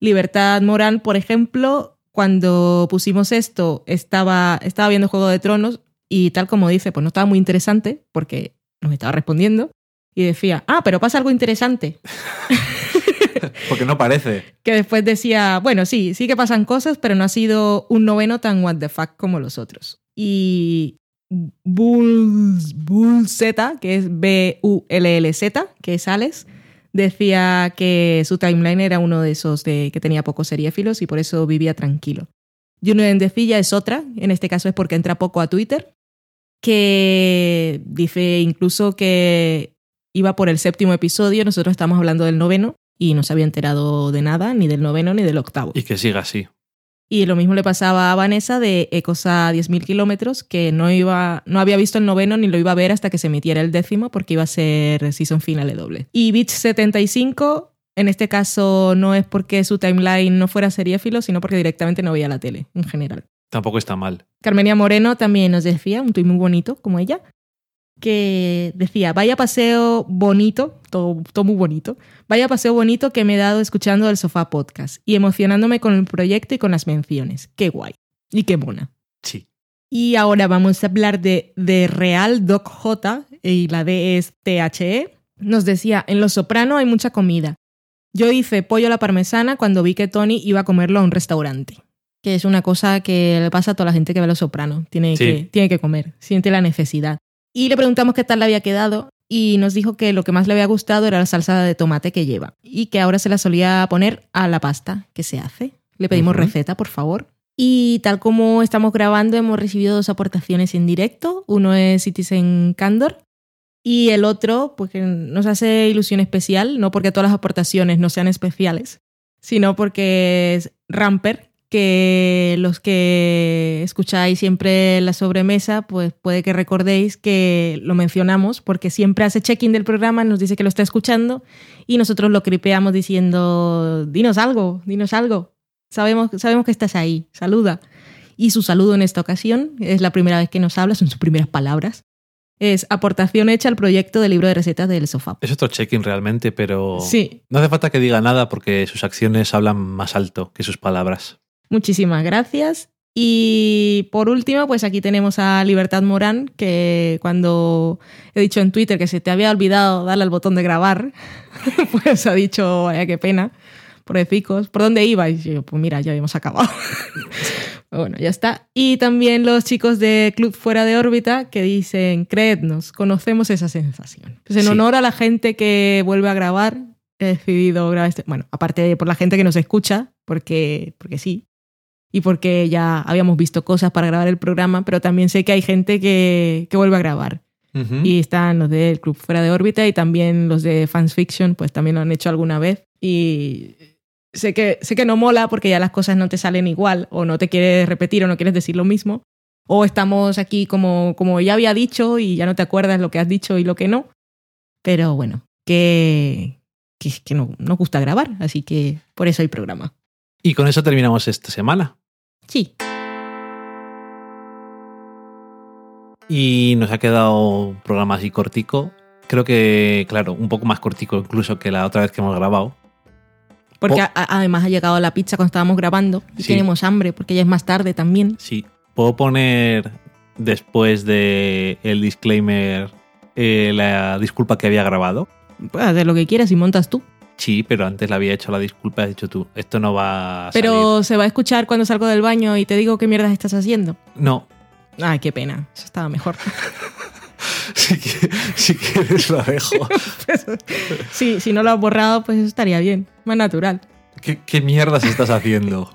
Libertad Morán, por ejemplo, cuando pusimos esto, estaba, estaba viendo Juego de Tronos y tal como dice, pues no estaba muy interesante porque nos estaba respondiendo y decía, ah, pero pasa algo interesante. Porque no parece. Que después decía, bueno, sí, sí que pasan cosas, pero no ha sido un noveno tan what the fuck como los otros. Y Bull, Bull Z, que es B-U-L-L-Z, que es Alex, decía que su timeline era uno de esos de que tenía pocos seriéfilos y por eso vivía tranquilo. Juno Endecilla es otra, en este caso es porque entra poco a Twitter, que dice incluso que iba por el séptimo episodio, nosotros estamos hablando del noveno y no se había enterado de nada, ni del noveno ni del octavo. Y que siga así. Y lo mismo le pasaba a Vanessa de Ecos a 10.000 kilómetros, que no, iba, no había visto el noveno ni lo iba a ver hasta que se emitiera el décimo, porque iba a ser season finale doble. Y Beach75, en este caso, no es porque su timeline no fuera seriéfilo, sino porque directamente no veía la tele, en general. Tampoco está mal. Carmenia Moreno también nos decía, un tuit muy bonito, como ella, que decía, vaya paseo bonito, todo, todo muy bonito, vaya paseo bonito que me he dado escuchando el Sofá Podcast y emocionándome con el proyecto y con las menciones. Qué guay y qué mona. Sí. Y ahora vamos a hablar de, de Real Doc J, y la D es THE. Nos decía, en Los Soprano hay mucha comida. Yo hice pollo a la parmesana cuando vi que Tony iba a comerlo a un restaurante. Que es una cosa que le pasa a toda la gente que ve Los Soprano. Tiene, Sí. que, tiene que comer, siente la necesidad. Y le preguntamos qué tal le había quedado y nos dijo que lo que más le había gustado era la salsa de tomate que lleva y que ahora se la solía poner a la pasta que se hace. Le pedimos receta, por favor. Y tal como estamos grabando, hemos recibido dos aportaciones en directo. Uno es Citizen Candor, Y el otro, pues que nos hace ilusión especial, no porque todas las aportaciones no sean especiales, sino porque es Ramper, que los que escucháis siempre la sobremesa, pues puede que recordéis que lo mencionamos, porque siempre hace check-in del programa, nos dice que lo está escuchando y nosotros lo cripeamos diciendo, dinos algo, dinos algo, sabemos, sabemos que estás ahí, saluda. Y su saludo en esta ocasión, es la primera vez que nos habla, son sus primeras palabras, es aportación hecha al proyecto del libro de recetas del sofá. Es otro check-in realmente, pero Sí, no hace falta que diga nada porque sus acciones hablan más alto que sus palabras. Muchísimas gracias. Y por último, pues aquí tenemos a Libertad Morán, que cuando he dicho en Twitter que se te había olvidado darle al botón de grabar, pues ha dicho, vaya qué pena, por ficos, ¿por dónde ibais? Y yo, pues mira, ya habíamos acabado. bueno, ya está. Y también los chicos de Club Fuera de órbita que dicen, creednos, conocemos esa sensación. Pues en Sí. honor a la gente que vuelve a grabar, he decidido grabar este, bueno, aparte de por la gente que nos escucha, porque, porque sí, y porque ya habíamos visto cosas para grabar el programa, pero también sé que hay gente que, que vuelve a grabar. Ujú. Y están los del Club Fuera de órbita y también los de Fans Fiction, pues también lo han hecho alguna vez. Y sé que, sé que no mola porque ya las cosas no te salen igual, o no te quieres repetir o no quieres decir lo mismo. O estamos aquí como, como ya había dicho y ya no te acuerdas lo que has dicho y lo que no. Pero bueno, que, que, que no, nos gusta grabar, así que por eso hay programa. Y con eso terminamos esta semana. Sí. Y nos ha quedado un programa así cortico. Creo que, claro, un poco más cortico incluso que la otra vez que hemos grabado. Porque además ha llegado la pizza cuando estábamos grabando y Sí. tenemos hambre porque ya es más tarde también. Sí. Puedo poner después de el disclaimer eh, la disculpa que había grabado. Puedes hacer lo que quieras y montas tú. Sí, pero antes le había hecho la disculpa, has dicho tú, esto no va a Pero se va a escuchar cuando salgo del baño y te digo qué mierdas estás haciendo. No. Ay, qué pena. Eso estaba mejor. Si, qui- si quieres lo dejo. sí, si no lo has borrado, pues eso estaría bien. Más natural. ¿Qué, qué mierdas estás haciendo?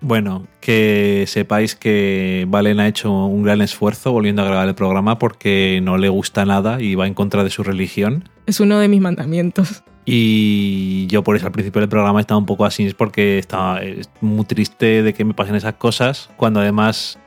Bueno, que sepáis que Valen ha hecho un gran esfuerzo volviendo a grabar el programa porque no le gusta nada y va en contra de su religión. Es uno de mis mandamientos. Y yo por eso al principio del programa estaba un poco así, es porque estaba es muy triste de que me pasen esas cosas, cuando además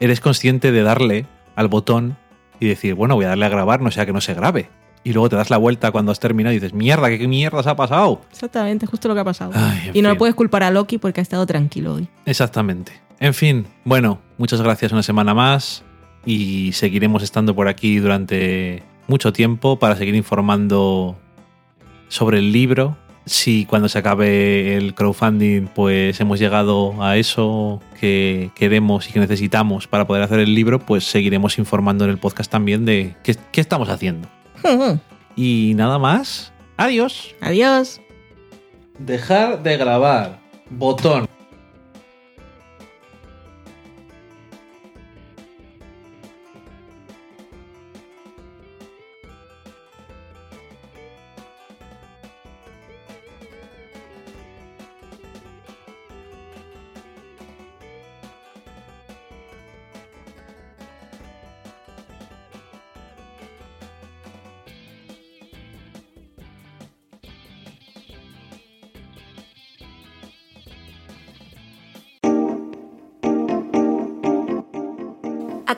eres consciente de darle al botón y decir, bueno, voy a darle a grabar, no sea que no se grabe. Y luego te das la vuelta cuando has terminado y dices, mierda, ¿qué, qué mierda se ha pasado? Exactamente, justo lo que ha pasado. Ay, y no le puedes culpar a Loki porque ha estado tranquilo hoy. Exactamente. En fin, bueno, muchas gracias una semana más y seguiremos estando por aquí durante mucho tiempo para seguir informando sobre el libro. Si cuando se acabe el crowdfunding pues hemos llegado a eso que queremos y que necesitamos para poder hacer el libro, pues seguiremos informando en el podcast también de qué, qué estamos haciendo. Y nada más. Adiós. Adiós. Dejar de grabar. Botón.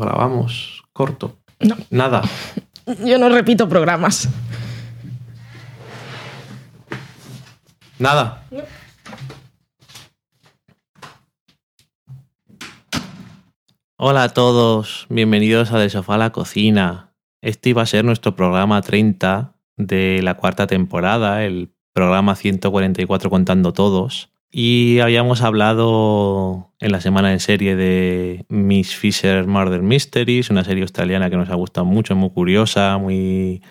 Grabamos corto. No. Nada. Yo no repito programas. Nada. Hola a todos, bienvenidos a Del Sofá a la Cocina. Este iba a ser nuestro programa 30 de la cuarta temporada, el programa 144 contando todos. Y habíamos hablado en la semana en serie de Miss Fisher Murder Mysteries, una serie australiana que nos ha gustado mucho, muy curiosa, muy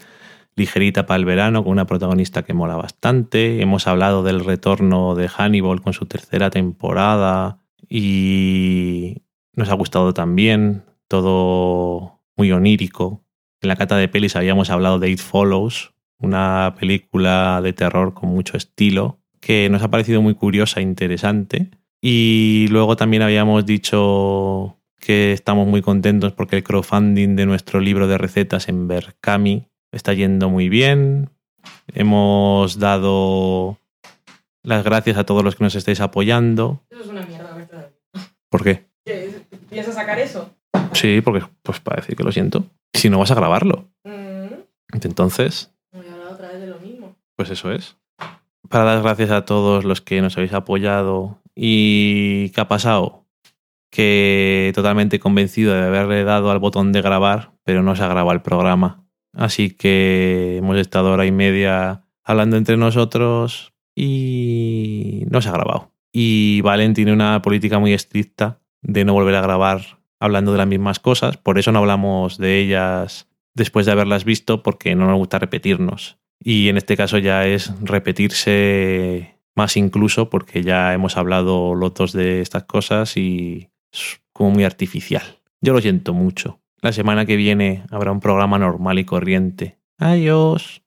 ligerita para el verano, con una protagonista que mola bastante. Hemos hablado del retorno de Hannibal con su tercera temporada y nos ha gustado también, todo muy onírico. En la cata de pelis habíamos hablado de It Follows, una película de terror con mucho estilo, que nos ha parecido muy curiosa e interesante. Y luego también habíamos dicho que estamos muy contentos porque el crowdfunding de nuestro libro de recetas en Berkami está yendo muy bien. Hemos dado las gracias a todos los que nos estáis apoyando. Eso es una mierda, ¿verdad? ¿Por qué? ¿Piensas sacar eso? Sí, porque pues para decir que lo siento. Si no vas a grabarlo. Entonces, Voy a hablar otra vez de lo mismo. pues eso es. Para dar gracias a todos los que nos habéis apoyado. ¿Y qué ha pasado? Que totalmente convencido de haberle dado al botón de grabar, pero no se ha grabado el programa. Así que hemos estado hora y media hablando entre nosotros y no se ha grabado. Y Valen tiene una política muy estricta de no volver a grabar hablando de las mismas cosas. Por eso no hablamos de ellas después de haberlas visto, porque no nos gusta repetirnos. Y en este caso ya es repetirse más incluso, porque ya hemos hablado los dos de estas cosas y es como muy artificial. Yo lo siento mucho. La semana que viene habrá un programa normal y corriente. Adiós.